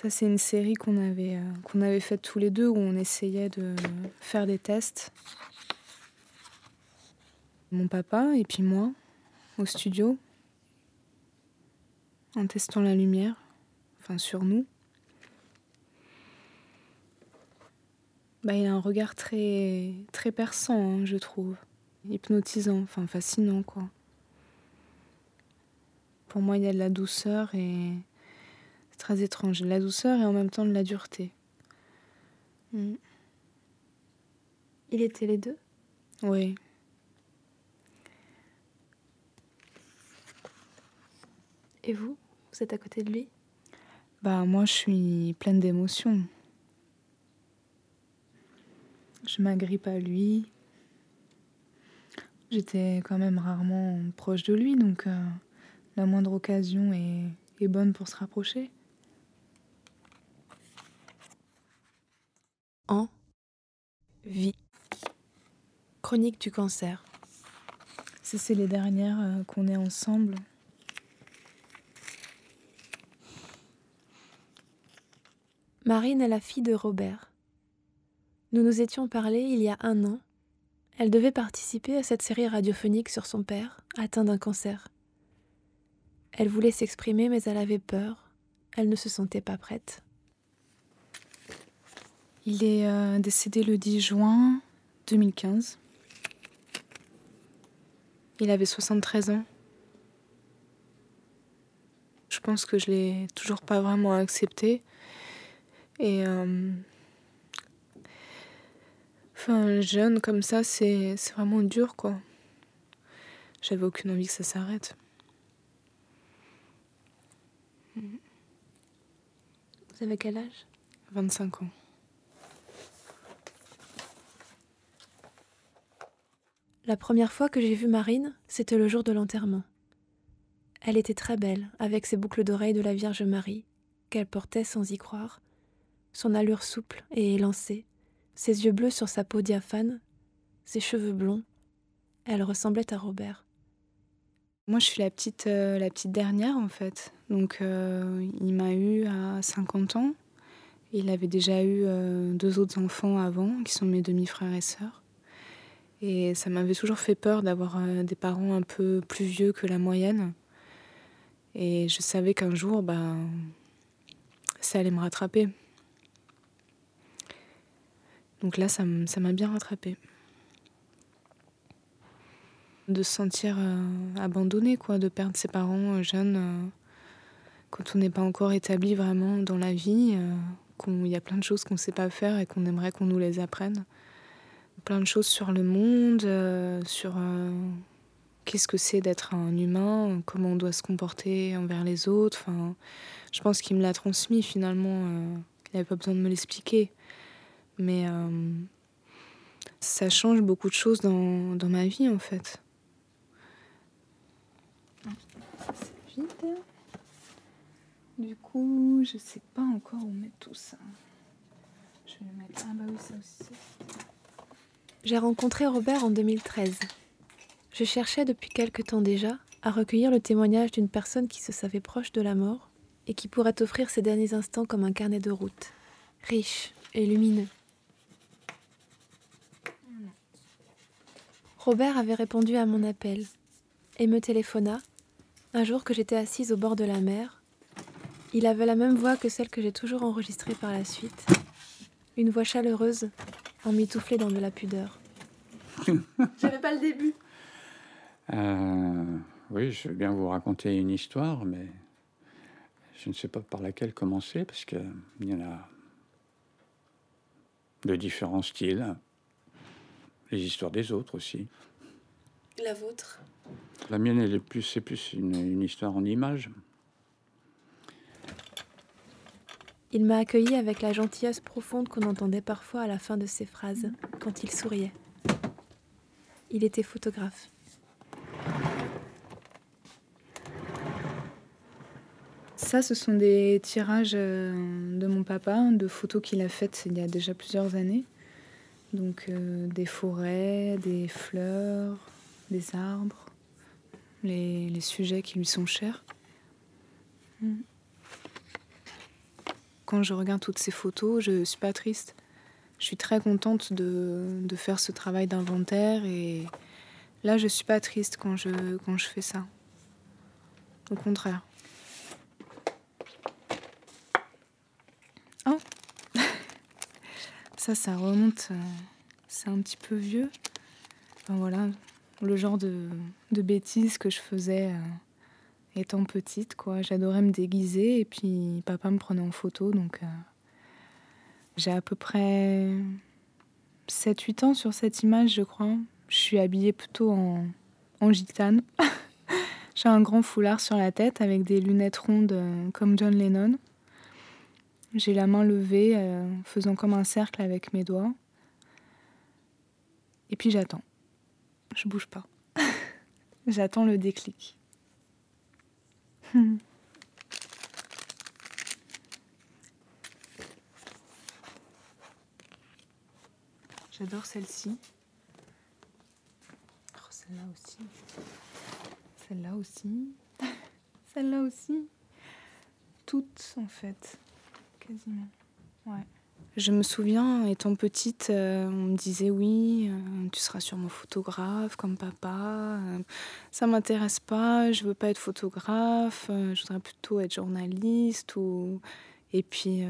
Ça, c'est une série qu'on avait, euh, qu'on avait faite tous les deux où on essayait de faire des tests. Mon papa et puis moi au studio en testant la lumière, enfin sur nous. Bah, il a un regard très, très perçant, hein, je trouve. Hypnotisant, enfin fascinant, quoi. Pour moi, il y a de la douceur et très étrange. De la douceur et en même temps de la dureté. Mm. Il était les deux? Oui. Et vous Vous êtes à côté de lui? Bah moi je suis pleine d'émotions. Je m'agrippe à lui. J'étais quand même rarement proche de lui, donc euh, la moindre occasion est, est bonne pour se rapprocher. En vie. Chronique du cancer. C'est les dernières euh, qu'on est ensemble. Marine est la fille de Robert. Nous nous étions parlé il y a un an. Elle devait participer à cette série radiophonique sur son père, atteint d'un cancer. Elle voulait s'exprimer, mais elle avait peur. Elle ne se sentait pas prête. Il est euh, décédé le 10 juin 2015. Il avait 73 ans. Je pense que je l'ai toujours pas vraiment accepté. Et euh, enfin, jeune comme ça, c'est vraiment dur, quoi. J'avais aucune envie que ça s'arrête. Vous avez quel âge? 25 ans. La première fois que j'ai vu Marine, c'était le jour de l'enterrement. Elle était très belle, avec ses boucles d'oreilles de la Vierge Marie, qu'elle portait sans y croire, son allure souple et élancée, ses yeux bleus sur sa peau diaphane, ses cheveux blonds. Elle ressemblait à Robert. Moi, je suis la petite, euh, la petite dernière, en fait. Donc, euh, il m'a eu à 50 ans. Il avait déjà eu euh, deux autres enfants avant, qui sont mes demi-frères et sœurs. Et ça m'avait toujours fait peur d'avoir des parents un peu plus vieux que la moyenne. Et je savais qu'un jour, bah, ça allait me rattraper. Donc là, ça m'a bien rattrapé. De se sentir euh, abandonné, quoi, de perdre ses parents euh, jeunes euh, quand on n'est pas encore établi vraiment dans la vie, qu'il y a plein de choses qu'on ne sait pas faire et qu'on aimerait qu'on nous les apprenne. Plein de choses sur le monde, sur qu'est-ce que c'est d'être un humain, comment on doit se comporter envers les autres. Enfin, je pense qu'il me l'a transmis finalement. il n'avait pas besoin de me l'expliquer. Mais euh, ça change beaucoup de choses dans, dans ma vie en fait. Du coup, je sais pas encore où mettre tout ça. Je vais mettre. Ah bah oui, ça aussi. J'ai rencontré Robert en 2013. Je cherchais depuis quelque temps déjà à recueillir le témoignage d'une personne qui se savait proche de la mort et qui pourrait offrir ses derniers instants comme un carnet de route, riche et lumineux. Robert avait répondu à mon appel et me téléphona un jour que j'étais assise au bord de la mer. Il avait la même voix que celle que j'ai toujours enregistrée par la suite. Une voix chaleureuse, emmitouflée dans de la pudeur. J'avais pas le début. Euh, oui, je veux bien vous raconter une histoire, mais je ne sais pas par laquelle commencer parce qu'il y en a de différents styles les histoires des autres aussi. La vôtre? La mienne, elle est plus, c'est plus une, histoire en images. Il m'a accueilli avec la gentillesse profonde qu'on entendait parfois à la fin de ses phrases, quand il souriait. Il était photographe. Ça, ce sont des tirages euh, de mon papa, de photos qu'il a faites il y a déjà plusieurs années. Donc euh, des forêts, des fleurs, des arbres, les, sujets qui lui sont chers. Hmm. Quand je regarde toutes ces photos, je suis pas triste. Je suis très contente de, faire ce travail d'inventaire et là, je suis pas triste quand je, quand je fais ça. Au contraire. Oh Ça, ça remonte. Euh, c'est un petit peu vieux. Voilà, le genre de, de bêtises que je faisais. Euh, étant petite, quoi. J'adorais me déguiser et puis papa me prenait en photo, donc euh, j'ai à peu près 7-8 ans sur cette image, je crois. Je suis habillée plutôt en, gitane. j'ai un grand foulard sur la tête avec des lunettes rondes euh, comme John Lennon. J'ai la main levée, euh, faisant comme un cercle avec mes doigts. Et puis j'attends. Je bouge pas. j'attends le déclic. J'adore celle-ci. Oh, celle-là aussi. Celle-là aussi. celle-là aussi. Toutes, en fait. Quasiment. Ouais. Je me souviens, étant petite, euh, on me disait oui, euh, tu seras sûrement photographe comme papa. Euh, ça m'intéresse pas, je veux pas être photographe, je voudrais plutôt être journaliste. Ou... Et puis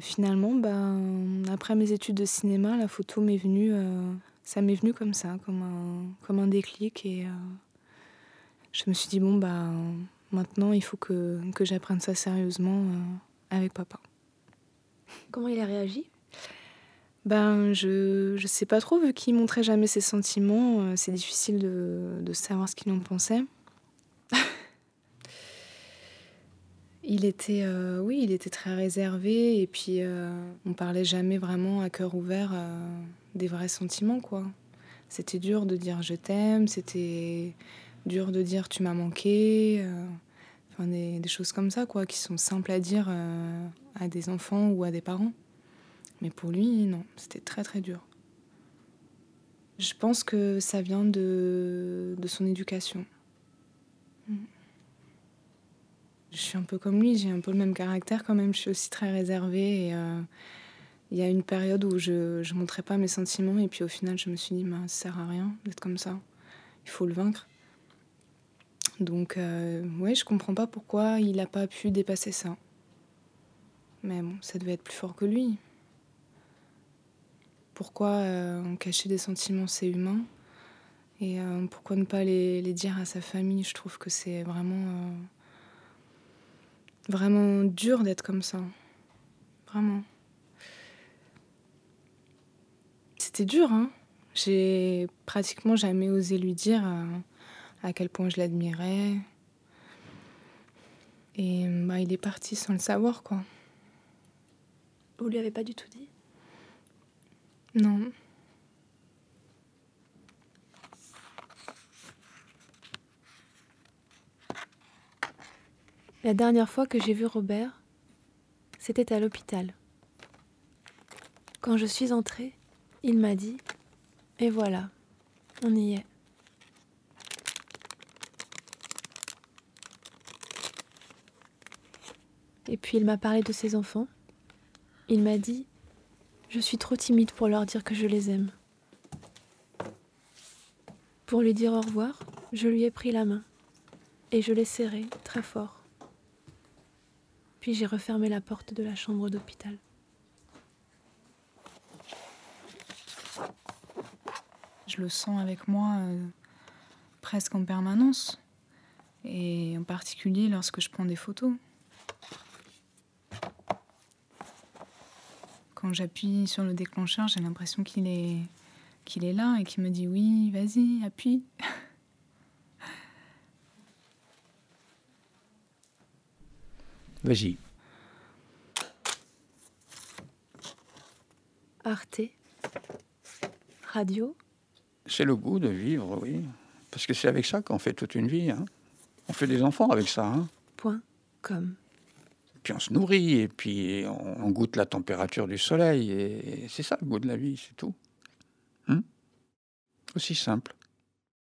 finalement, ben, après mes études de cinéma, la photo m'est venue, ça m'est venu comme ça, comme un, comme déclic. Et je me suis dit, bon, bah, maintenant il faut que j'apprenne ça sérieusement avec papa. Comment il a réagi? Ben, je ne sais pas trop, vu qu'il montrait jamais ses sentiments, euh, c'est difficile de, de, savoir ce qu'il en pensait. il était, euh, oui, il était très réservé, et puis euh, on parlait jamais vraiment à cœur ouvert des vrais sentiments, quoi. C'était dur de dire je t'aime, c'était dur de dire tu m'as manqué, enfin des, des, choses comme ça, quoi, qui sont simples à dire à des enfants ou à des parents. Mais pour lui, non, c'était très très dur. Je pense que ça vient de, son éducation. Mm. Je suis un peu comme lui, j'ai un peu le même caractère quand même. Je suis aussi très réservée. Et euh, il y a une période où je ne montrais pas mes sentiments. Et puis au final, je me suis dit, bah, ça sert à rien d'être comme ça. Il faut le vaincre. Donc, euh, ouais, je comprends pas pourquoi il n'a pas pu dépasser ça. Mais bon, ça devait être plus fort que lui. Pourquoi euh, cacher des sentiments, c'est humain? Et euh, pourquoi ne pas les, dire à sa famille? Je trouve que c'est vraiment, euh, vraiment dur d'être comme ça. Vraiment. C'était dur, hein? J'ai pratiquement jamais osé lui dire à quel point je l'admirais. Et bah, il est parti sans le savoir, quoi. Vous lui avez pas du tout dit? Non. La dernière fois que j'ai vu Robert, c'était à l'hôpital. Quand je suis entrée, il m'a dit Et voilà, on y est. Et puis il m'a parlé de ses enfants. Il m'a dit Je suis trop timide pour leur dire que je les aime. Pour lui dire au revoir, je lui ai pris la main et je l'ai serré très fort. Puis j'ai refermé la porte de la chambre d'hôpital. Je le sens avec moi euh, presque en permanence, et en particulier lorsque je prends des photos. Quand j'appuie sur le déclencheur, j'ai l'impression qu'il est, qu'il est là et qu'il me dit oui, vas-y, appuie. Vas-y. Arte. Radio. C'est le goût de vivre, oui. Parce que c'est avec ça qu'on fait toute une vie. Hein. On fait des enfants avec ça. Hein. Point com puis on se nourrit, et puis on, goûte la température du soleil, et, c'est ça le goût de la vie, c'est tout. Hein Aussi simple.